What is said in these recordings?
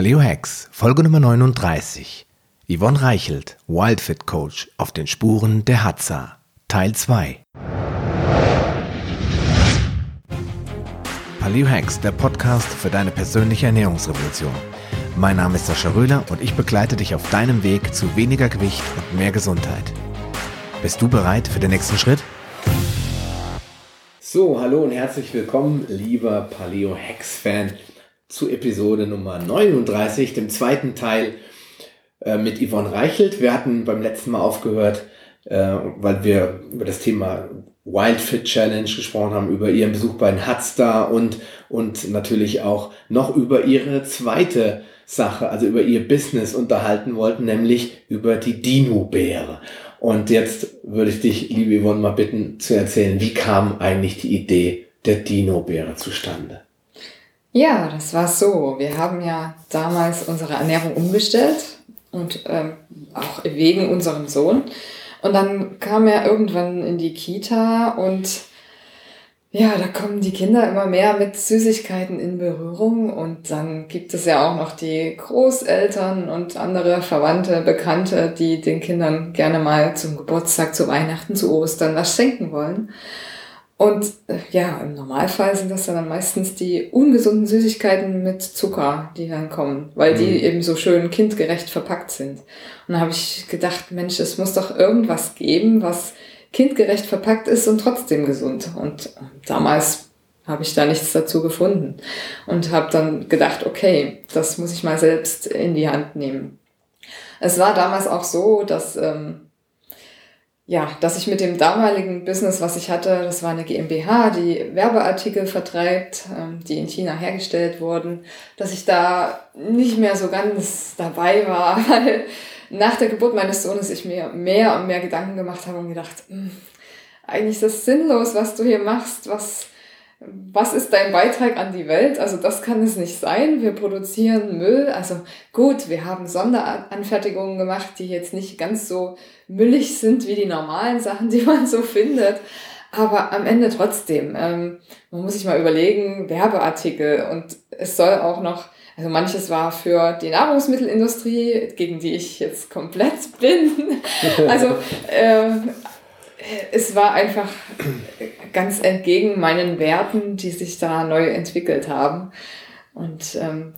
Paleo Hacks, Folge Nummer 39. Yvonne Reichelt, Wildfit Coach auf den Spuren der Hatza, Teil 2. Paleo Hacks, der Podcast für deine persönliche Ernährungsrevolution. Mein Name ist Sascha Röhler und ich begleite dich auf deinem Weg zu weniger Gewicht und mehr Gesundheit. Bist du bereit für den nächsten Schritt? So, hallo und herzlich willkommen, lieber Paleo Hacks Fan zu Episode Nummer 39, dem zweiten Teil äh, mit Yvonne Reichelt. Wir hatten beim letzten Mal aufgehört, äh, weil wir über das Thema Wild Fit Challenge gesprochen haben, über ihren Besuch bei den Hudstar und, und natürlich auch noch über ihre zweite Sache, also über ihr Business unterhalten wollten, nämlich über die Dino-Beere. Und jetzt würde ich dich, liebe Yvonne, mal bitten zu erzählen, wie kam eigentlich die Idee der Dino-Beere zustande? Ja, das war so. Wir haben ja damals unsere Ernährung umgestellt und ähm, auch wegen unserem Sohn. Und dann kam er irgendwann in die Kita und ja, da kommen die Kinder immer mehr mit Süßigkeiten in Berührung und dann gibt es ja auch noch die Großeltern und andere Verwandte, Bekannte, die den Kindern gerne mal zum Geburtstag, zu Weihnachten, zu Ostern was schenken wollen. Und äh, ja, im Normalfall sind das dann meistens die ungesunden Süßigkeiten mit Zucker, die dann kommen, weil die mhm. eben so schön kindgerecht verpackt sind. Und da habe ich gedacht, Mensch, es muss doch irgendwas geben, was kindgerecht verpackt ist und trotzdem gesund. Und äh, damals habe ich da nichts dazu gefunden und habe dann gedacht, okay, das muss ich mal selbst in die Hand nehmen. Es war damals auch so, dass ähm, ja, dass ich mit dem damaligen Business, was ich hatte, das war eine GmbH, die Werbeartikel vertreibt, ähm, die in China hergestellt wurden, dass ich da nicht mehr so ganz dabei war, weil nach der Geburt meines Sohnes ich mir mehr und mehr Gedanken gemacht habe und gedacht, hm, eigentlich ist das sinnlos, was du hier machst, was was ist dein Beitrag an die Welt? Also das kann es nicht sein. Wir produzieren Müll. Also gut, wir haben Sonderanfertigungen gemacht, die jetzt nicht ganz so müllig sind wie die normalen Sachen, die man so findet. Aber am Ende trotzdem, ähm, man muss sich mal überlegen, Werbeartikel und es soll auch noch, also manches war für die Nahrungsmittelindustrie, gegen die ich jetzt komplett bin. Also äh, es war einfach ganz entgegen meinen Werten, die sich da neu entwickelt haben. Und ähm,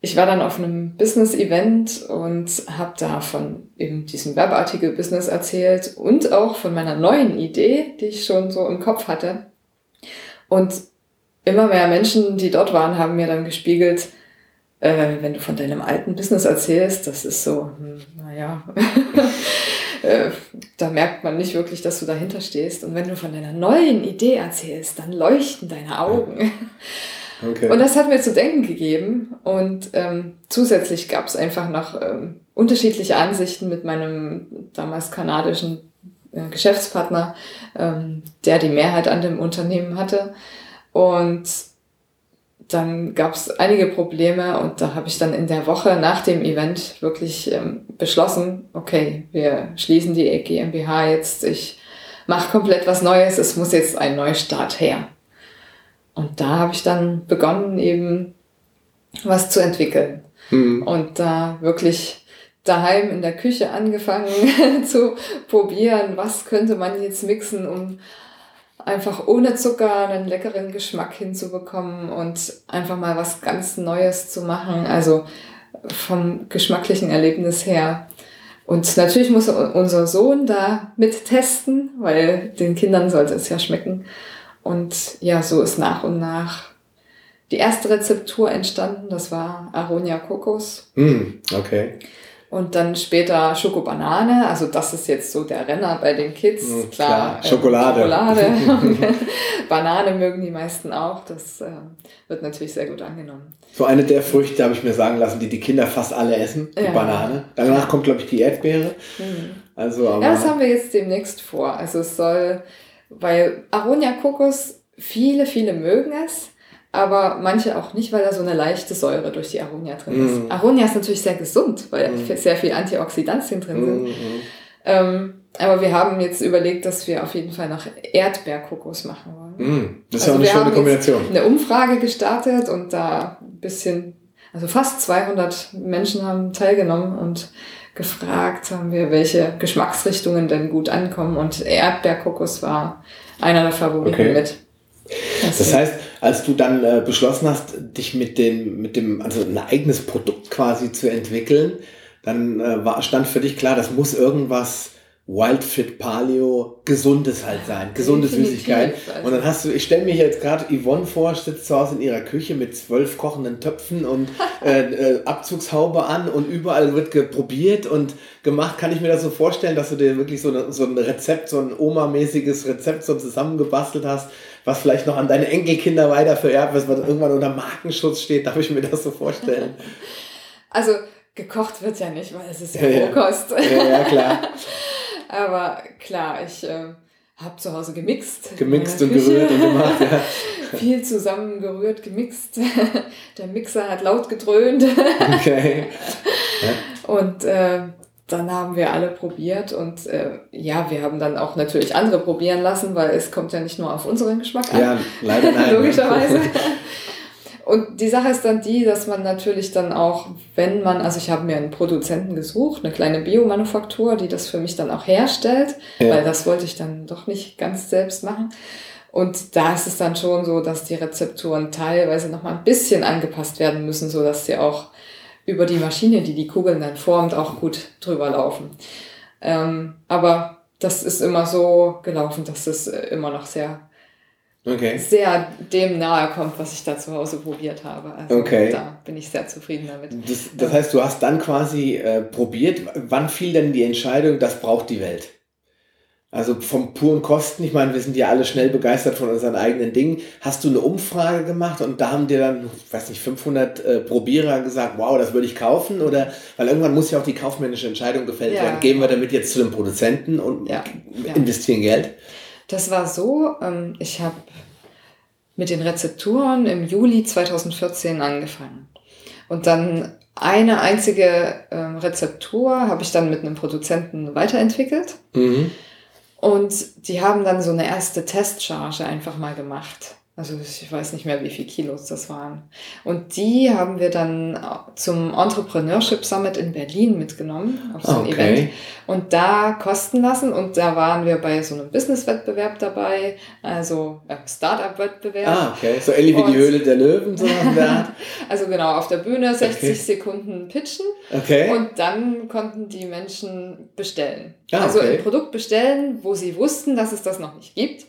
ich war dann auf einem Business-Event und habe da von eben diesem Werbeartikel-Business erzählt und auch von meiner neuen Idee, die ich schon so im Kopf hatte. Und immer mehr Menschen, die dort waren, haben mir dann gespiegelt, äh, wenn du von deinem alten Business erzählst, das ist so, hm, naja, äh, da merkt man nicht wirklich, dass du dahinter stehst. Und wenn du von deiner neuen Idee erzählst, dann leuchten deine Augen. Okay. Und das hat mir zu denken gegeben. Und ähm, zusätzlich gab es einfach noch ähm, unterschiedliche Ansichten mit meinem damals kanadischen äh, Geschäftspartner, ähm, der die Mehrheit an dem Unternehmen hatte. Und dann gab es einige Probleme und da habe ich dann in der Woche nach dem Event wirklich ähm, beschlossen, okay, wir schließen die GmbH jetzt, ich mache komplett was Neues, es muss jetzt ein Neustart her. Und da habe ich dann begonnen, eben was zu entwickeln. Mhm. Und da wirklich daheim in der Küche angefangen zu probieren, was könnte man jetzt mixen, um einfach ohne Zucker einen leckeren Geschmack hinzubekommen und einfach mal was ganz Neues zu machen. Also vom geschmacklichen Erlebnis her. Und natürlich muss unser Sohn da mit testen, weil den Kindern sollte es ja schmecken. Und ja, so ist nach und nach die erste Rezeptur entstanden. Das war Aronia Kokos. Mm, okay. Und dann später Schokobanane, also das ist jetzt so der Renner bei den Kids. Mhm, klar, klar. Äh, Schokolade. Schokolade. Banane mögen die meisten auch. Das äh, wird natürlich sehr gut angenommen. So eine der Früchte habe ich mir sagen lassen, die die Kinder fast alle essen, die ja. Banane. Danach kommt, glaube ich, die Erdbeere. Mhm. Also, aber ja, das haben wir jetzt demnächst vor. Also es soll, weil Aronia Kokos, viele, viele mögen es aber manche auch nicht, weil da so eine leichte Säure durch die Aronia drin ist. Mm. Aronia ist natürlich sehr gesund, weil mm. sehr viel Antioxidantien drin sind. Mm. Ähm, aber wir haben jetzt überlegt, dass wir auf jeden Fall noch Erdbeerkokos machen wollen. Mm. Das ist also ja auch eine schöne Kombination. eine Umfrage gestartet und da ein bisschen also fast 200 Menschen haben teilgenommen und gefragt haben wir, welche Geschmacksrichtungen denn gut ankommen. Und Erdbeerkokos war einer der Favoriten okay. mit. Das, das heißt, als du dann äh, beschlossen hast, dich mit dem, mit dem, also ein eigenes Produkt quasi zu entwickeln, dann äh, war, stand für dich klar, das muss irgendwas Wildfit Paleo gesundes halt sein, gesunde Süßigkeit. Und dann hast du, ich stelle mir jetzt gerade Yvonne vor, sitzt zu Hause in ihrer Küche mit zwölf kochenden Töpfen und äh, äh, Abzugshaube an und überall wird geprobiert und gemacht. Kann ich mir das so vorstellen, dass du dir wirklich so, eine, so ein Rezept, so ein Oma-mäßiges Rezept so zusammengebastelt hast, was vielleicht noch an deine Enkelkinder weiter vererbt, was irgendwann unter Markenschutz steht. Darf ich mir das so vorstellen? Also gekocht wird ja nicht, weil es ist ja, ja Rohkost. Ja, ja, klar. Aber klar, ich äh, habe zu Hause gemixt. Gemixt und gerührt und gemacht, ja. Viel zusammengerührt, gemixt. Der Mixer hat laut gedröhnt. Okay. Ja. Und äh, dann haben wir alle probiert und äh, ja, wir haben dann auch natürlich andere probieren lassen, weil es kommt ja nicht nur auf unseren Geschmack an. Ja, leider nein. Logischerweise. Und die Sache ist dann die, dass man natürlich dann auch, wenn man, also ich habe mir einen Produzenten gesucht, eine kleine Biomanufaktur, die das für mich dann auch herstellt, ja. weil das wollte ich dann doch nicht ganz selbst machen. Und da ist es dann schon so, dass die Rezepturen teilweise nochmal ein bisschen angepasst werden müssen, so dass sie auch über die Maschine, die die Kugeln dann formt, auch gut drüber laufen. Ähm, aber das ist immer so gelaufen, dass es immer noch sehr okay. sehr dem nahe kommt, was ich da zu Hause probiert habe. Also okay. da bin ich sehr zufrieden damit. Das, das heißt, du hast dann quasi äh, probiert. Wann fiel denn die Entscheidung, das braucht die Welt? Also vom puren Kosten, ich meine, wir sind ja alle schnell begeistert von unseren eigenen Dingen. Hast du eine Umfrage gemacht und da haben dir dann, weiß nicht, 500 äh, Probierer gesagt, wow, das würde ich kaufen? Oder, weil irgendwann muss ja auch die kaufmännische Entscheidung gefällt ja. werden. Gehen wir damit jetzt zu den Produzenten und ja. investieren Geld? Das war so, ähm, ich habe mit den Rezepturen im Juli 2014 angefangen. Und dann eine einzige ähm, Rezeptur habe ich dann mit einem Produzenten weiterentwickelt. Mhm. Und die haben dann so eine erste Testcharge einfach mal gemacht. Also ich weiß nicht mehr, wie viel Kilos das waren. Und die haben wir dann zum Entrepreneurship Summit in Berlin mitgenommen, auf so ein okay. Event. Und da kosten lassen. Und da waren wir bei so einem Business-Wettbewerb dabei, also äh, Startup-Wettbewerb. Ah, okay. So ähnlich wie die Höhle der Löwen, so also genau, auf der Bühne 60 okay. Sekunden pitchen. Okay. Und dann konnten die Menschen bestellen. Ah, also ein Produkt bestellen, wo sie wussten, dass es das noch nicht gibt.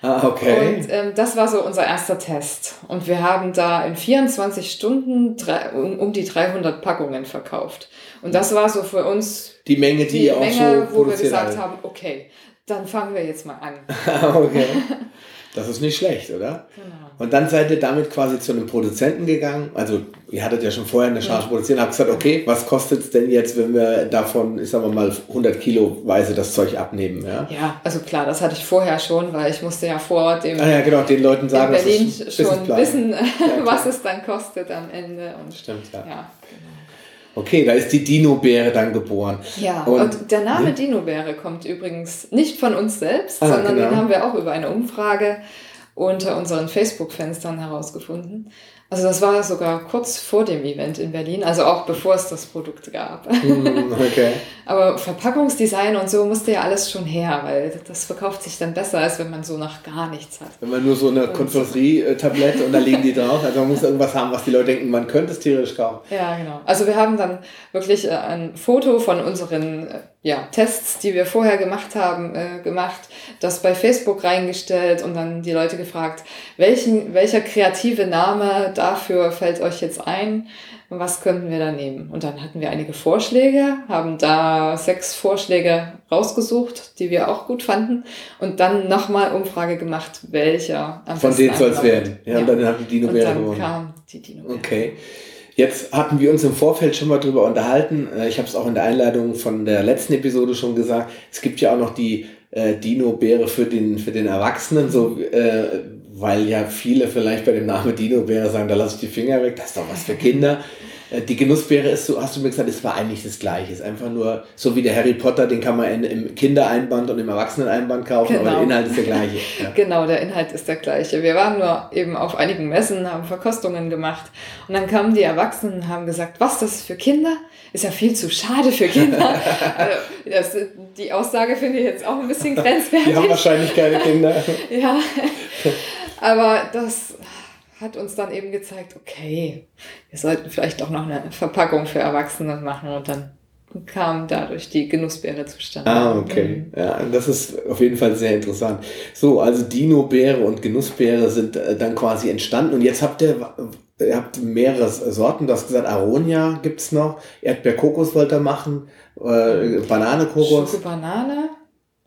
Ah, okay. Und ähm, das war so unser erster Test. Und wir haben da in 24 Stunden drei, um, um, die 300 Packungen verkauft. Und das war so für uns die Menge, die, die Menge, so wo wir gesagt haben, okay, dann fangen wir jetzt mal an. okay. Das ist nicht schlecht, oder? Genau. Und dann seid ihr damit quasi zu einem Produzenten gegangen. Also, ihr hattet ja schon vorher eine Charge ja. produziert, habt gesagt, okay, was kostet es denn jetzt, wenn wir davon, ich sag mal, 100 Kilo weise das Zeug abnehmen? Ja? ja, also klar, das hatte ich vorher schon, weil ich musste ja vor dem. Ah, ja, genau, den Leuten sagen, in Berlin schon wissen, ja, was es dann kostet am Ende. Und, Stimmt, ja. ja genau. Okay, da ist die Dino-Beere dann geboren. Ja, und, und der Name ja. Dino-Beere kommt übrigens nicht von uns selbst, ah, sondern genau. den haben wir auch über eine Umfrage unter unseren Facebook-Fenstern herausgefunden. Also das war sogar kurz vor dem Event in Berlin, also auch bevor es das Produkt gab. Mm, okay. Aber Verpackungsdesign und so musste ja alles schon her, weil das verkauft sich dann besser, als wenn man so nach gar nichts hat. Wenn man nur so eine Konfiserie-Tablette und da liegen die drauf, also man muss irgendwas haben, was die Leute denken, man könnte es theoretisch kaufen. Ja, genau. Also wir haben dann wirklich äh, ein Foto von unseren äh, ja, Tests, die wir vorher gemacht haben, äh, gemacht, das bei Facebook reingestellt und dann die Leute gefragt, welchen, welcher kreative Name dafür fällt euch jetzt ein? Was könnten wir da nehmen? Und dann hatten wir einige Vorschläge, haben da sechs Vorschläge rausgesucht, die wir auch gut fanden und dann nochmal Umfrage gemacht, welcher am Von denen soll es werden. Ja, ja, und dann haben die Dino und dann gewonnen. kam die Dino Okay. Jetzt hatten wir uns im Vorfeld schon mal drüber unterhalten. Äh, ich habe es auch in der Einleitung von der letzten Episode schon gesagt. Es gibt ja auch noch die äh, Dino-Bäre für den, für den Erwachsenen, so, äh, weil ja viele vielleicht bei dem Namen Dino-Bäre sagen, da lasse ich die Finger weg, das ist doch was für Kinder. Äh, die Genussbeere ist so, hast du mir gesagt, es war eigentlich das Gleiche. Es ist einfach nur so wie der Harry Potter, den kann man in, im Kindereinband und im Erwachseneneinband kaufen, genau. aber der Inhalt ist der gleiche. Ja. Genau, der Inhalt ist der gleiche. Wir waren nur eben auf einigen Messen, haben Verkostungen gemacht und dann kamen die Erwachsenen und haben gesagt, was das für Kinder? Ist ja viel zu schade für Kinder. also, das, die Aussage finde ich jetzt auch ein bisschen grenzwertig. Die haben wahrscheinlich keine Kinder. ja, aber das hat uns dann eben gezeigt, okay, wir sollten vielleicht auch noch eine Verpackung für Erwachsene machen und dann kam dadurch die Genussbeere zustande. Ah, okay. Mhm. Ja, das ist auf jeden Fall sehr interessant. So, also Dino-Beere und Genussbeere sind äh, dann quasi entstanden und jetzt habt ihr, ihr habt mehrere Sorten. Du hast gesagt, Aronia gibt's noch, Erdbeer-Kokos wollt ihr machen, äh, Banane-Kokos. Schoko-Banane.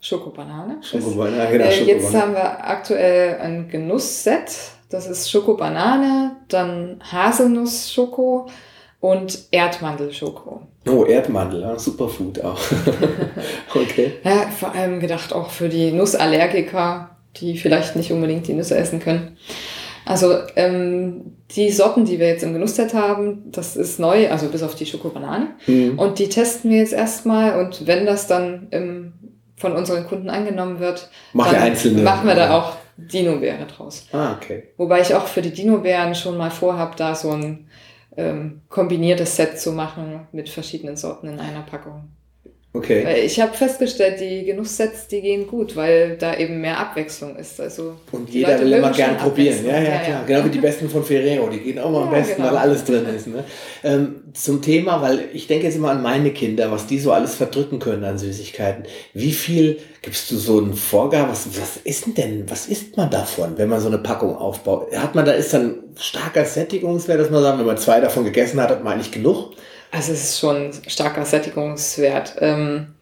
Schokobanane. Schokobanane, genau. Äh, jetzt haben wir aktuell ein Genussset das ist Schokobanane, dann Haselnuss-Schoko und Erdmandelschoko. Oh, Erdmandel, ja, Superfood auch. okay. Ja, vor allem gedacht auch für die Nussallergiker, die vielleicht nicht unbedingt die Nüsse essen können. Also ähm, die Sorten, die wir jetzt im Genussset haben, das ist neu, also bis auf die Schokobanane. Mhm. Und die testen wir jetzt erstmal und wenn das dann im, von unseren Kunden angenommen wird, Mach dann einzelne, machen wir da auch Dino-Beere draus. Ah, okay. Wobei ich auch für die Dino-Beeren schon mal vorhabe, da so ein ähm, kombiniertes Set zu machen mit verschiedenen Sorten in einer Packung. Okay. Weil ich habe festgestellt, die Genusssets, die gehen gut, weil da eben mehr Abwechslung ist. Also und jeder will immer gern probieren. Ja, ja, ja, klar. Ja. Genau wie die besten von Ferrero, die gehen auch mal am besten, genau. weil alles drin ist. Ne? Ähm, zum Thema, weil ich denke jetzt immer an meine Kinder, was die so alles verdrücken können an Süßigkeiten. Wie viel gibst du so einen Vorgabe? Was, was ist denn, was isst man davon, wenn man so eine Packung aufbaut? Hat man da, ist dann starker Sättigungswert, dass man sagt, wenn man zwei davon gegessen hat, hat man eigentlich genug? Also es ist schon starker Sättigungswert. Ähm,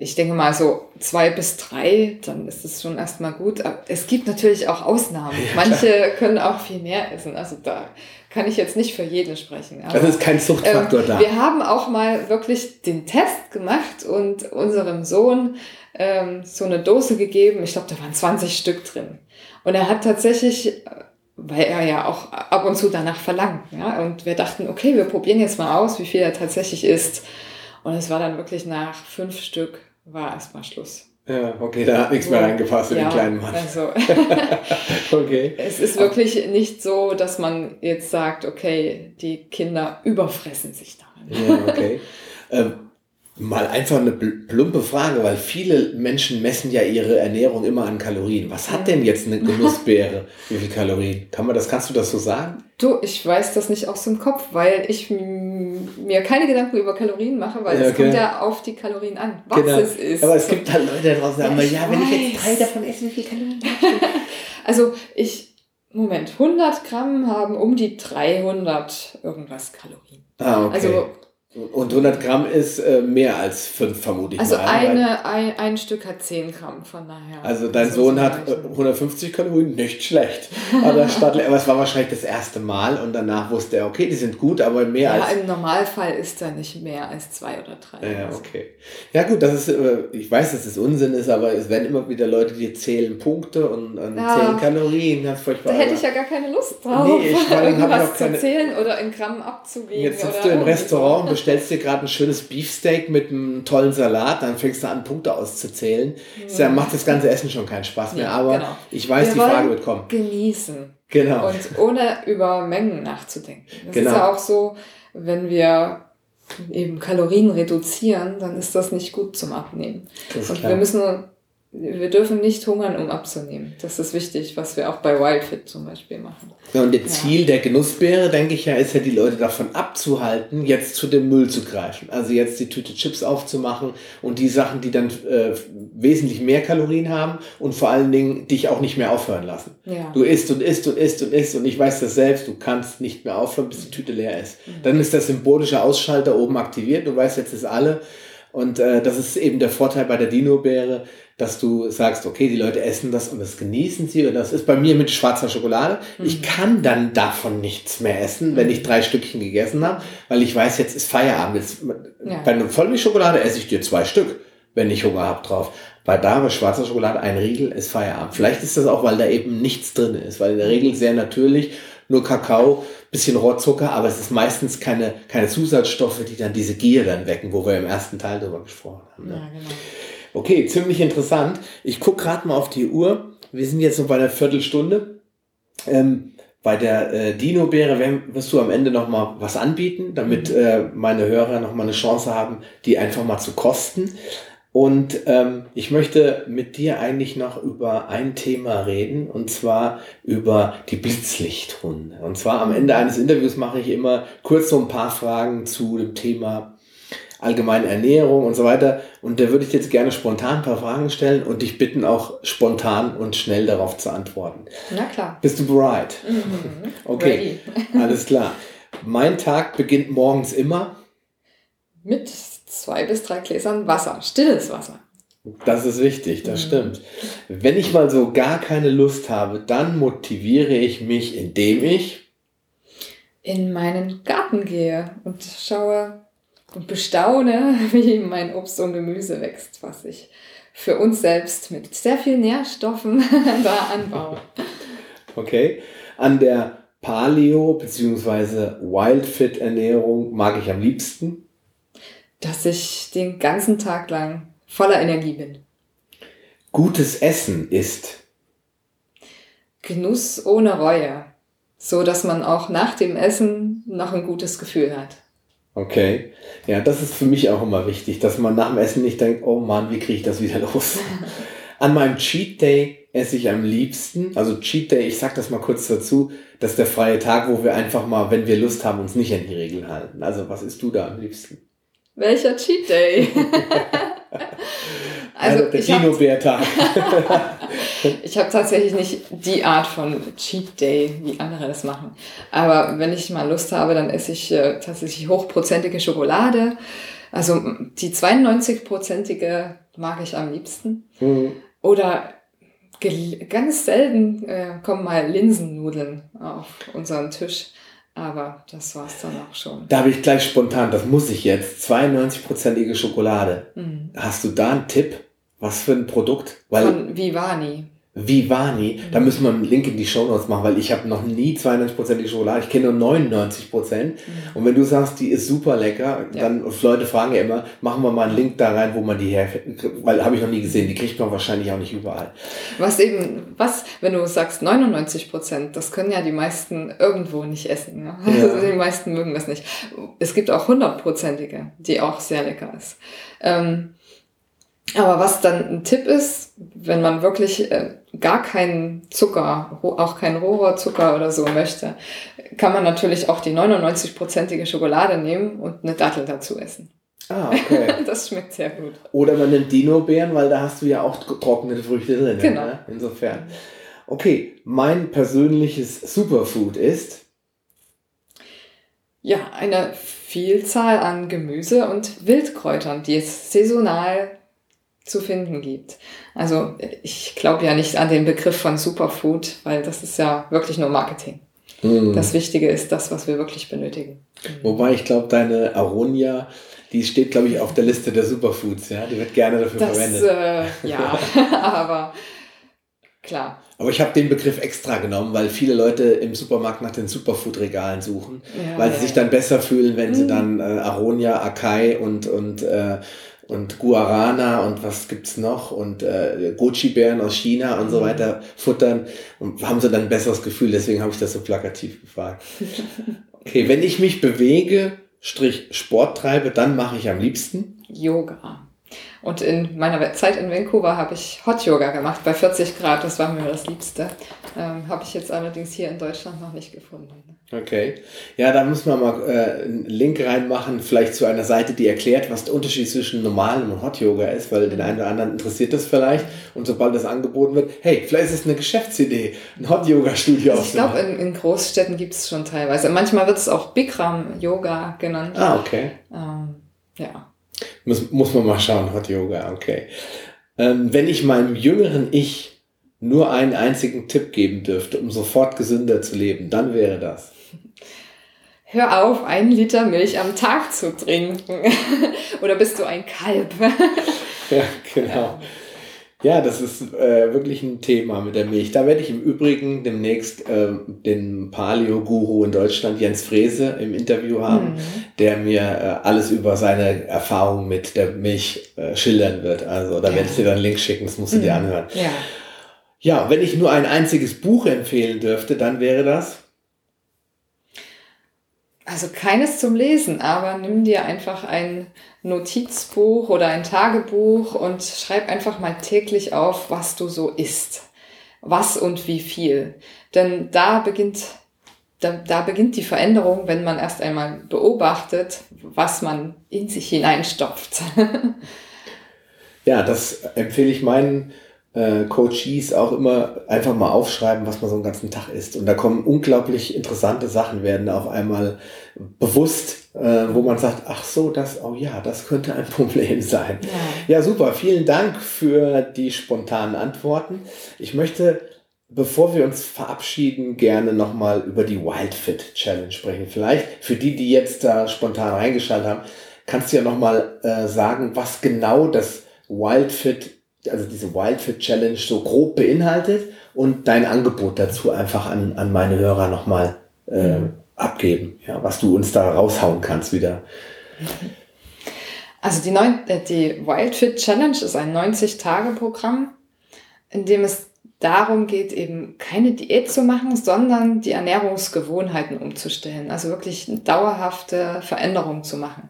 ich denke mal so zwei bis drei, dann ist es schon erstmal gut. Es gibt natürlich auch Ausnahmen. Manche können auch viel mehr essen. Also da kann ich jetzt nicht für jeden sprechen. Aber, das ist kein Suchtfaktor ähm, da. Wir haben auch mal wirklich den Test gemacht und unserem Sohn ähm, so eine Dose gegeben. Ich glaube, da waren 20 Stück drin. Und er hat tatsächlich weil er ja auch ab und zu danach verlangt. Ja? Und wir dachten, okay, wir probieren jetzt mal aus, wie viel er tatsächlich isst. Und es war dann wirklich nach fünf Stück war erstmal Schluss. Ja, okay, da hat nichts mehr reingepasst für ja, den kleinen Mann. Also, okay. Es ist wirklich nicht so, dass man jetzt sagt, okay, die Kinder überfressen sich daran. Ja, okay. ähm, Mal einfach eine plumpe Frage, weil viele Menschen messen ja ihre Ernährung immer an Kalorien. Was hat denn jetzt eine Genussbeere? Wie viel Kalorien? Kann man das, kannst du das so sagen? Du, ich weiß das nicht aus dem Kopf, weil ich mir keine Gedanken über Kalorien mache, weil ja, es kommt ja auf die Kalorien an, was genau. es ist. Aber es gibt halt Leute da draußen, die sagen, ja, wenn ich jetzt drei davon esse, wie viel Kalorien? also ich, Moment, 100 Gramm haben um die 300 irgendwas Kalorien. Ah, okay. Also und 100 Gramm ist äh, mehr als 5, vermute ich also mal. Also eine, ein, ein Stück hat 10 Gramm, von daher. Also dein Sohn hat 150 Kalorien, nicht schlecht. aber, statt, aber es war wahrscheinlich das erste Mal und danach wusste er, okay, die sind gut, aber mehr ja, als... Ja, im Normalfall ist er nicht mehr als zwei oder drei. Ja, okay. Ja gut, das ist, äh, ich weiß, dass es das Unsinn ist, aber es werden immer wieder Leute, die zählen Punkte und, und ja, zählen Kalorien. Furchtbar. Da hätte ich ja gar keine Lust drauf, nee, ich, irgendwas keine... zu zählen oder in Gramm abzuwiegen. Jetzt sitzt du im Restaurant und bestellst dir gerade ein schönes Beefsteak mit einem tollen Salat, dann fängst du an, Punkte auszuzählen. Mhm. Dann macht das ganze Essen schon keinen Spaß mehr. Aber genau. ich weiß, Wir die Frage wird kommen. Genießen. Genau. Und ohne über Mengen nachzudenken. Das genau. ist ja auch so, wenn wir eben Kalorien reduzieren, dann ist das nicht gut zum Abnehmen. Und klar. wir müssen wir dürfen nicht hungern, um abzunehmen. Das ist wichtig, was wir auch bei Wildfit zum Beispiel machen. Ja, und das Ziel der Genussbeere, denke ich ja, ist ja, die Leute davon abzuhalten, jetzt zu dem Müll zu greifen. Also jetzt die Tüte Chips aufzumachen und die Sachen, die dann äh, wesentlich mehr Kalorien haben und vor allen Dingen dich auch nicht mehr aufhören lassen. Ja. Du isst und isst und isst und isst und ich weiß das selbst, du kannst nicht mehr aufhören, bis die Tüte leer ist. Mhm. Dann ist der symbolische Ausschalter oben aktiviert, du weißt, jetzt ist alle. Und äh, das ist eben der Vorteil bei der Dino-Beere dass du sagst, okay, die Leute essen das und das genießen sie. Und das ist bei mir mit schwarzer Schokolade. Mhm. Ich kann dann davon nichts mehr essen, wenn ich drei Stückchen gegessen habe, weil ich weiß, jetzt ist Feierabend. Jetzt, ja. Bei einer Vollmilchschokolade esse ich dir zwei Stück, wenn ich Hunger habe drauf. Bei da bei schwarzer Schokolade ein Riegel ist Feierabend. Vielleicht ist das auch, weil da eben nichts drin ist, weil in der Regel sehr natürlich nur Kakao, bisschen Rohrzucker, aber es ist meistens keine, keine Zusatzstoffe, die dann diese Gier dann wecken, wo wir im ersten Teil darüber gesprochen haben. Ne? Ja, genau. Okay, ziemlich interessant. Ich gucke gerade mal auf die Uhr. Wir sind jetzt noch bei einer Viertelstunde. Ähm, bei der äh, Dino-Beere wirst du am Ende noch mal was anbieten, damit mhm. äh, meine Hörer noch mal eine Chance haben, die einfach mal zu kosten. Und ähm, ich möchte mit dir eigentlich noch über ein Thema reden, und zwar über die Blitzlichthunde. Und zwar am Ende eines Interviews mache ich immer kurz so ein paar Fragen zu dem Thema allgemeine Ernährung und so weiter. Und da würde ich jetzt gerne spontan ein paar Fragen stellen und dich bitten, auch spontan und schnell darauf zu antworten. Na klar. Bist du bereit? Mhm. Okay, Ready. alles klar. Mein Tag beginnt morgens immer mit zwei bis drei Gläsern Wasser, stilles Wasser. Das ist wichtig, das mhm. stimmt. Wenn ich mal so gar keine Lust habe, dann motiviere ich mich, indem ich in meinen Garten gehe und schaue und bestaune, wie mein Obst und Gemüse wächst, was ich für uns selbst mit sehr viel Nährstoffen da anbaue. Okay. An der Paleo- bzw. Wildfit-Ernährung mag ich am liebsten? Dass ich den ganzen Tag lang voller Energie bin. Gutes Essen ist Genuss ohne Reue, so dass man auch nach dem Essen noch ein gutes Gefühl hat. Okay. Ja, das ist für mich auch immer wichtig, dass man nach dem Essen nicht denkt, oh Mann, wie kriege ich das wieder los? An meinem Cheat Day esse ich am liebsten, also Cheat Day, ich sag das mal kurz dazu, das ist der freie Tag, wo wir einfach mal, wenn wir Lust haben, uns nicht an die Regeln halten. Also was isst du da am liebsten? Welcher Cheat Day? also, also der Dino-Bär-Tag. ich habe tatsächlich nicht die Art von Cheat Day, wie andere das machen. Aber wenn ich mal Lust habe, dann esse ich äh, tatsächlich hochprozentige Schokolade. Also die 92-prozentige mag ich am liebsten. Mhm. Oder ganz selten äh, kommen mal Linsennudeln auf unseren Tisch. Aber das war's dann auch schon. Da habe ich gleich spontan, das muss ich jetzt, 92-prozentige Schokolade. Mhm. Hast du da einen Tipp? Was für ein Produkt? Weil Von Vivani. Vivani, da müssen wir einen Link in die Show Notes machen, weil ich habe noch nie 92% Schokolade, ich kenne nur 99%. Mhm. Und wenn du sagst, die ist super lecker, ja. dann Leute fragen ja immer, machen wir mal einen Link da rein, wo man die her, weil habe ich noch nie gesehen, die kriegt man wahrscheinlich auch nicht überall. Was eben, was, wenn du sagst 99%, das können ja die meisten irgendwo nicht essen. Ja? ja. Also die meisten mögen das nicht. Es gibt auch 100%ige, die auch sehr lecker ist. Ähm, aber was dann ein Tipp ist, wenn man wirklich äh, gar keinen Zucker, auch keinen Rohrzucker oder so möchte, kann man natürlich auch die 99-prozentige Schokolade nehmen und eine Dattel dazu essen. Ah, okay. das schmeckt sehr gut. Oder man nimmt Dino-Beeren, weil da hast du ja auch trockene Früchte drin. Genau. Ne? Insofern. Okay, mein persönliches Superfood ist? Ja, eine Vielzahl an Gemüse und Wildkräutern, die es saisonal zu finden gibt. Also ich glaube ja nicht an den Begriff von Superfood, weil das ist ja wirklich nur Marketing. Mm. Das Wichtige ist das, was wir wirklich benötigen. Wobei ich glaube, deine Aronia, die steht, glaube ich, auf der Liste der Superfoods, ja. Die wird gerne dafür das, verwendet. Äh, ja, aber klar. Aber ich habe den Begriff extra genommen, weil viele Leute im Supermarkt nach den Superfood-Regalen suchen, ja, weil sie sich dann besser fühlen, wenn sie mm. dann äh, Aronia, Akai und, und äh, und Guarana und was gibt's noch und äh, Goji-Bären aus China und so mhm. weiter futtern und haben sie dann ein besseres Gefühl. Deswegen habe ich das so plakativ gefragt. Okay, wenn ich mich bewege, Strich Sport treibe, dann mache ich am liebsten Yoga. Und in meiner Zeit in Vancouver habe ich Hot Yoga gemacht bei 40 Grad. Das war mir das Liebste. Ähm, habe ich jetzt allerdings hier in Deutschland noch nicht gefunden. Okay. Ja, da müssen wir mal äh, einen Link reinmachen, vielleicht zu einer Seite, die erklärt, was der Unterschied zwischen normalem und Hot Yoga ist, weil den einen oder anderen interessiert das vielleicht. Und sobald das angeboten wird, hey, vielleicht ist es eine Geschäftsidee, ein Hot Yoga Studio also Ich glaube, in, in, Großstädten gibt es schon teilweise. Manchmal wird es auch Bikram Yoga genannt. Ah, okay. Ähm, ja. Muss, muss man mal schauen, Hot Yoga, okay. Ähm, wenn ich meinem jüngeren Ich nur einen einzigen Tipp geben dürfte, um sofort gesünder zu leben, dann wäre das. Hör auf, einen Liter Milch am Tag zu trinken. Oder bist du ein Kalb? ja, genau. Ja, das ist äh, wirklich ein Thema mit der Milch. Da werde ich im Übrigen demnächst äh, den Paleo-Guru in Deutschland, Jens Frese, im Interview haben, mhm. der mir äh, alles über seine Erfahrung mit der Milch äh, schildern wird. Also da ja. werde ich dir dann einen Link schicken, das musst du mhm. dir anhören. Ja. Ja, wenn ich nur ein einziges Buch empfehlen dürfte, dann wäre das? Also keines zum Lesen, aber nimm dir einfach ein Notizbuch oder ein Tagebuch und schreib einfach mal täglich auf, was du so isst. Was und wie viel. Denn da beginnt, da, da beginnt die Veränderung, wenn man erst einmal beobachtet, was man in sich hineinstopft. ja, das empfehle ich meinen äh, Coaches auch immer einfach mal aufschreiben, was man so einen ganzen Tag isst. Und da kommen unglaublich interessante Sachen, werden auf einmal bewusst, äh, wo man sagt, ach so, das, oh ja, das könnte ein Problem sein. Ja. ja, super. Vielen Dank für die spontanen Antworten. Ich möchte Bevor wir uns verabschieden, gerne nochmal über die Wildfit Challenge sprechen. Vielleicht für die, die jetzt da spontan reingeschaltet haben, kannst du ja nochmal äh, sagen, was genau das Wildfit also diese Wildfit Challenge so grob beinhaltet und dein Angebot dazu einfach an, an meine Hörer nochmal äh, mhm. abgeben, ja, was du uns da raushauen kannst wieder. Also die, neun, äh, die Wildfit Challenge ist ein 90-Tage-Programm, in dem es darum geht, eben keine Diät zu machen, sondern die Ernährungsgewohnheiten umzustellen. Also wirklich eine dauerhafte Veränderung zu machen.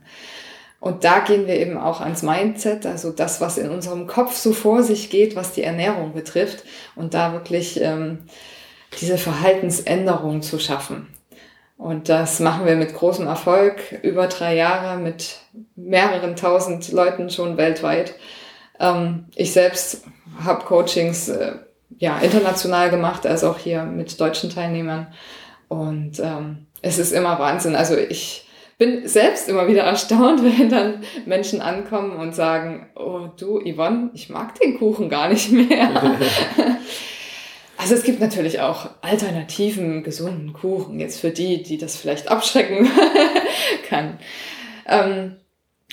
Und da gehen wir eben auch ans Mindset, also das, was in unserem Kopf so vor sich geht, was die Ernährung betrifft, und da wirklich ähm, diese Verhaltensänderung zu schaffen. Und das machen wir mit großem Erfolg, über drei Jahre mit mehreren tausend Leuten schon weltweit. Ähm, ich selbst habe Coachings äh, ja, international gemacht, also auch hier mit deutschen Teilnehmern. Und ähm, es ist immer Wahnsinn. Also ich bin selbst immer wieder erstaunt, wenn dann Menschen ankommen und sagen, oh du Yvonne, ich mag den Kuchen gar nicht mehr. also es gibt natürlich auch alternativen, gesunden Kuchen, jetzt für die, die das vielleicht abschrecken kann. Ähm,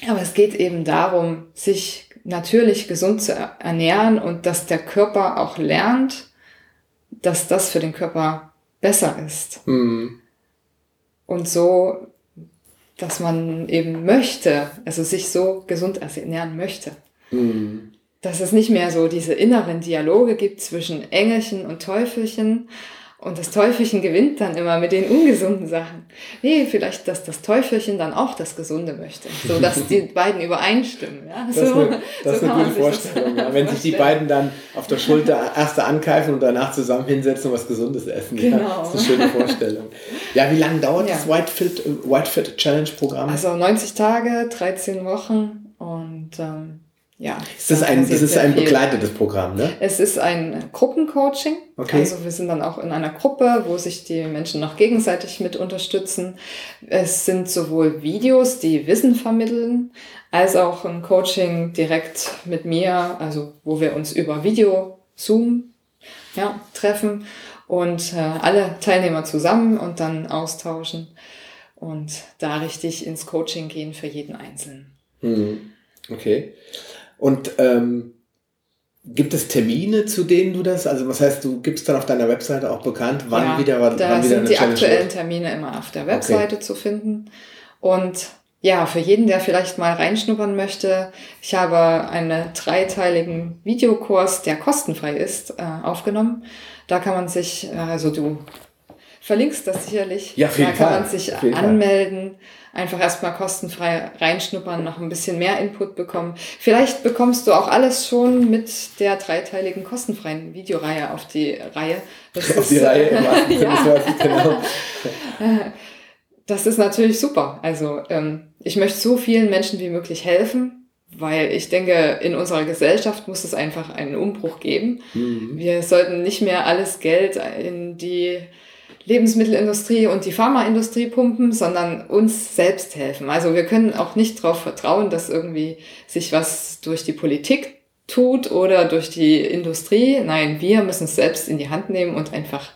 aber es geht eben darum, sich natürlich gesund zu ernähren und dass der Körper auch lernt, dass das für den Körper besser ist. Mhm. Und so dass man eben möchte, also sich so gesund ernähren möchte. Mhm. Dass es nicht mehr so diese inneren Dialoge gibt zwischen Engelchen und Teufelchen, und das Teufelchen gewinnt dann immer mit den ungesunden Sachen. Nee, vielleicht, dass das Teufelchen dann auch das Gesunde möchte. So dass die beiden übereinstimmen. Ja? Das, so, ist eine, das so ist eine gute Vorstellung. Ja. Wenn sich die beiden dann auf der Schulter erst ankeifen und danach zusammen hinsetzen und was Gesundes essen. Genau. Ja? Das ist eine schöne Vorstellung. Ja, wie lange dauert ja. das Whitefit, Whitefit Challenge Programm? Also 90 Tage, 13 Wochen und ähm, ja. Ist das ein, das ist ein begleitetes Programm, ne? Es ist ein Gruppencoaching. Okay. Also wir sind dann auch in einer Gruppe, wo sich die Menschen noch gegenseitig mit unterstützen. Es sind sowohl Videos, die Wissen vermitteln, als auch ein Coaching direkt mit mir, also wo wir uns über Video, Zoom, ja, treffen und äh, alle Teilnehmer zusammen und dann austauschen und da richtig ins Coaching gehen für jeden Einzelnen. Mhm. Okay. Und ähm, gibt es Termine, zu denen du das, also was heißt, du gibst dann auf deiner Webseite auch bekannt, wann ja, wieder wann, da wann wieder sind die Challenge aktuellen wird? Termine immer auf der Webseite okay. zu finden. Und ja, für jeden, der vielleicht mal reinschnuppern möchte, ich habe einen dreiteiligen Videokurs, der kostenfrei ist, äh, aufgenommen. Da kann man sich, äh, also du verlinkst das sicherlich. Ja, auf jeden da kann Fall. man sich anmelden. Fall einfach erstmal kostenfrei reinschnuppern, noch ein bisschen mehr Input bekommen. Vielleicht bekommst du auch alles schon mit der dreiteiligen kostenfreien Videoreihe auf die Reihe. Das auf ist, die Reihe, äh, ja. genau. Das ist natürlich super. Also ähm, ich möchte so vielen Menschen wie möglich helfen, weil ich denke, in unserer Gesellschaft muss es einfach einen Umbruch geben. Mhm. Wir sollten nicht mehr alles Geld in die Lebensmittelindustrie und die Pharmaindustrie pumpen, sondern uns selbst helfen. Also wir können auch nicht darauf vertrauen, dass irgendwie sich was durch die Politik tut oder durch die Industrie. Nein, wir müssen es selbst in die Hand nehmen und einfach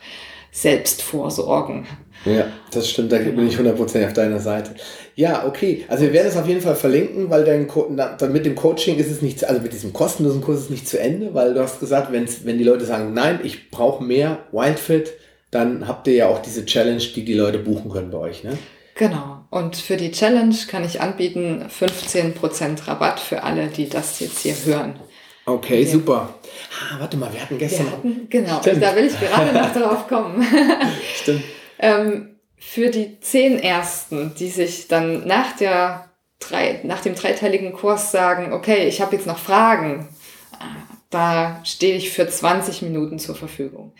selbst vorsorgen. Ja, das stimmt, da bin ich 100% auf deiner Seite. Ja, okay. Also wir werden es auf jeden Fall verlinken, weil dein Co mit dem Coaching ist es nicht, also mit diesem kostenlosen Kurs ist es nicht zu Ende, weil du hast gesagt, wenn's, wenn die Leute sagen, nein, ich brauche mehr Wildfit, dann habt ihr ja auch diese Challenge, die die Leute buchen können bei euch, ne? Genau. Und für die Challenge kann ich anbieten 15% Rabatt für alle, die das jetzt hier hören. Okay, okay. super. Ah, warte mal, wir hatten gestern. Wir hatten, genau, Stimmt. da will ich gerade noch drauf kommen. Stimmt. ähm, für die zehn Ersten, die sich dann nach, der drei, nach dem dreiteiligen Kurs sagen, okay, ich habe jetzt noch Fragen, da stehe ich für 20 Minuten zur Verfügung.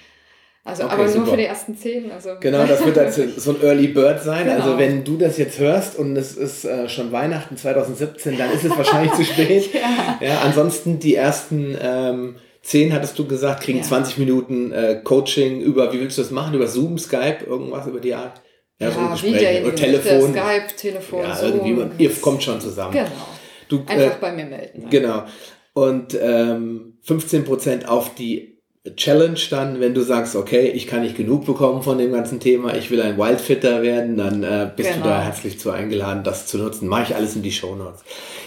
Also, okay, aber super. nur für die ersten zehn. Also. Genau, das wird also so ein Early Bird sein. Genau. Also wenn du das jetzt hörst und es ist äh, schon Weihnachten 2017, dann ist es wahrscheinlich zu spät. ja. ja. Ansonsten die ersten ähm, zehn, hattest du gesagt, kriegen ja. 20 Minuten äh, Coaching über, wie willst du das machen? Über Zoom, Skype, irgendwas über die Art? Ja, ja so ein Gespräch. Oder Telefon. Skype, Telefon, ja, Zoom. Irgendwie, ihr kommt schon zusammen. Genau. Du, Einfach äh, bei mir melden. Genau. Und ähm, 15% auf die Challenge dann, wenn du sagst, okay, ich kann nicht genug bekommen von dem ganzen Thema, ich will ein Wildfitter werden, dann äh, bist genau. du da herzlich zu eingeladen, das zu nutzen. Mache ich alles in die Show Notes.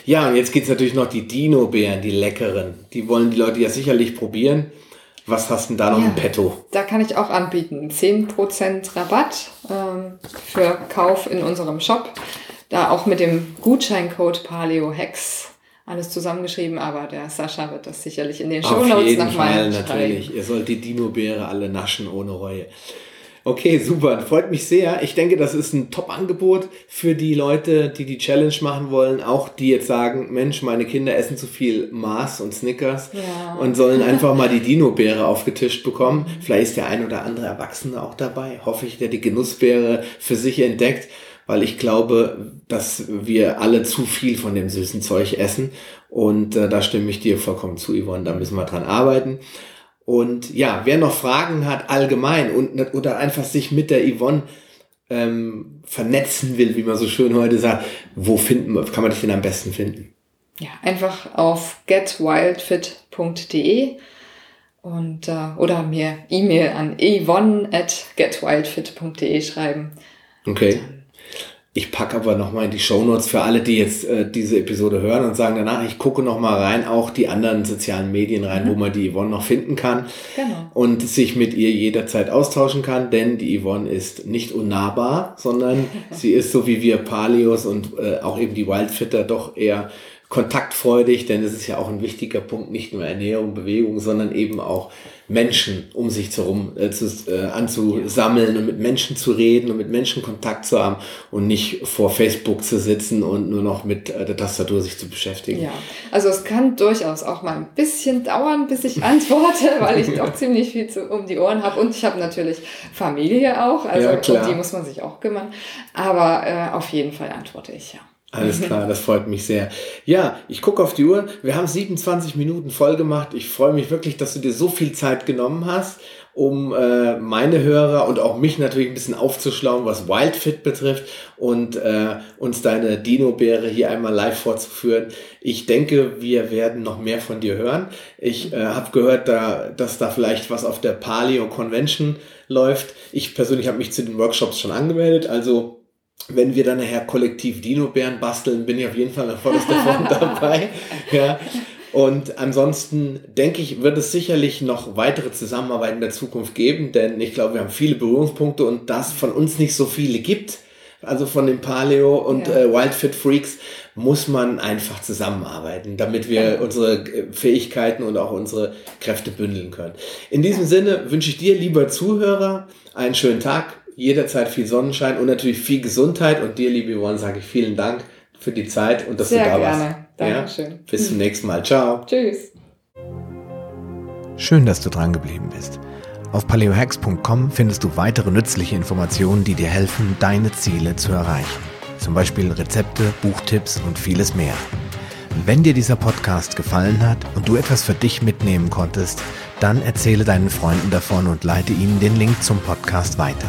Ja, und jetzt gibt's natürlich noch die Dino-Bären, die leckeren. Die wollen die Leute ja sicherlich probieren. Was hast du denn da noch ja, im Petto? Da kann ich auch anbieten. 10% Rabatt ähm, für Kauf in unserem Shop. Da auch mit dem Gutscheincode PaleoHex alles zusammengeschrieben, aber der Sascha wird das sicherlich in den Shownotes nochmal natürlich. Ihr sollt die Dino-Beere alle naschen ohne Reue. Okay, super. Freut mich sehr. Ich denke, das ist ein Top-Angebot für die Leute, die die Challenge machen wollen. Auch die jetzt sagen, Mensch, meine Kinder essen zu viel Mars und Snickers ja. und sollen einfach mal die Dino-Beere aufgetischt bekommen. Vielleicht ist der ein oder andere Erwachsene auch dabei. Hoffe ich, der die Genussbeere für sich entdeckt weil ich glaube, dass wir alle zu viel von dem süßen Zeug essen. Und äh, da stimme ich dir vollkommen zu, Yvonne, da müssen wir dran arbeiten. Und ja, wer noch Fragen hat allgemein und oder einfach sich mit der Yvonne ähm, vernetzen will, wie man so schön heute sagt, wo finden kann man dich denn am besten finden? Ja, einfach auf getwildfit.de und äh, oder mir E-Mail an yvonne at getwildfit.de schreiben. Okay. Ich packe aber nochmal in die Shownotes für alle, die jetzt äh, diese Episode hören und sagen danach, ich gucke nochmal rein, auch die anderen sozialen Medien rein, mhm. wo man die Yvonne noch finden kann genau. und sich mit ihr jederzeit austauschen kann, denn die Yvonne ist nicht unnahbar, sondern sie ist so wie wir Palios und äh, auch eben die Wildfitter doch eher kontaktfreudig, denn es ist ja auch ein wichtiger Punkt, nicht nur Ernährung, Bewegung, sondern eben auch Menschen um sich herum äh, zu, äh, anzusammeln und mit Menschen zu reden und mit Menschen Kontakt zu haben und nicht vor Facebook zu sitzen und nur noch mit äh, der Tastatur sich zu beschäftigen. Ja, also es kann durchaus auch mal ein bisschen dauern, bis ich antworte, weil ich doch ziemlich viel zu, um die Ohren habe und ich habe natürlich Familie auch, also ja, um die muss man sich auch kümmern, aber äh, auf jeden Fall antworte ich ja. Alles klar, das freut mich sehr. Ja, ich gucke auf die Uhr. Wir haben 27 Minuten voll gemacht. Ich freue mich wirklich, dass du dir so viel Zeit genommen hast, um äh, meine Hörer und auch mich natürlich ein bisschen aufzuschlauen, was Wildfit betrifft und äh, uns deine Dino-Beere hier einmal live vorzuführen. Ich denke, wir werden noch mehr von dir hören. Ich äh, habe gehört, da, dass da vielleicht was auf der Paleo Convention läuft. Ich persönlich habe mich zu den Workshops schon angemeldet, also wenn wir dann nachher kollektiv Dino-Bären basteln, bin ich auf jeden Fall nach vorderster Front dabei. Ja. Und ansonsten denke ich, wird es sicherlich noch weitere Zusammenarbeit in der Zukunft geben, denn ich glaube, wir haben viele Berührungspunkte und das von uns nicht so viele gibt, also von den Paleo und ja. äh, Wildfit Freaks, muss man einfach zusammenarbeiten, damit wir ja. unsere Fähigkeiten und auch unsere Kräfte bündeln können. In diesem Sinne wünsche ich dir, lieber Zuhörer, einen schönen Tag jederzeit viel Sonnenschein und natürlich viel Gesundheit. Und dir, liebe Yvonne, sage ich vielen Dank für die Zeit und dass Sehr du da gerne. warst. Dankeschön. Ja? Bis zum nächsten Mal. Ciao. Tschüss. Schön, dass du dran geblieben bist. Auf paleohacks.com findest du weitere nützliche Informationen, die dir helfen, deine Ziele zu erreichen. Zum Beispiel Rezepte, Buchtipps und vieles mehr. Wenn dir dieser Podcast gefallen hat und du etwas für dich mitnehmen konntest, dann erzähle deinen Freunden davon und leite ihnen den Link zum Podcast weiter.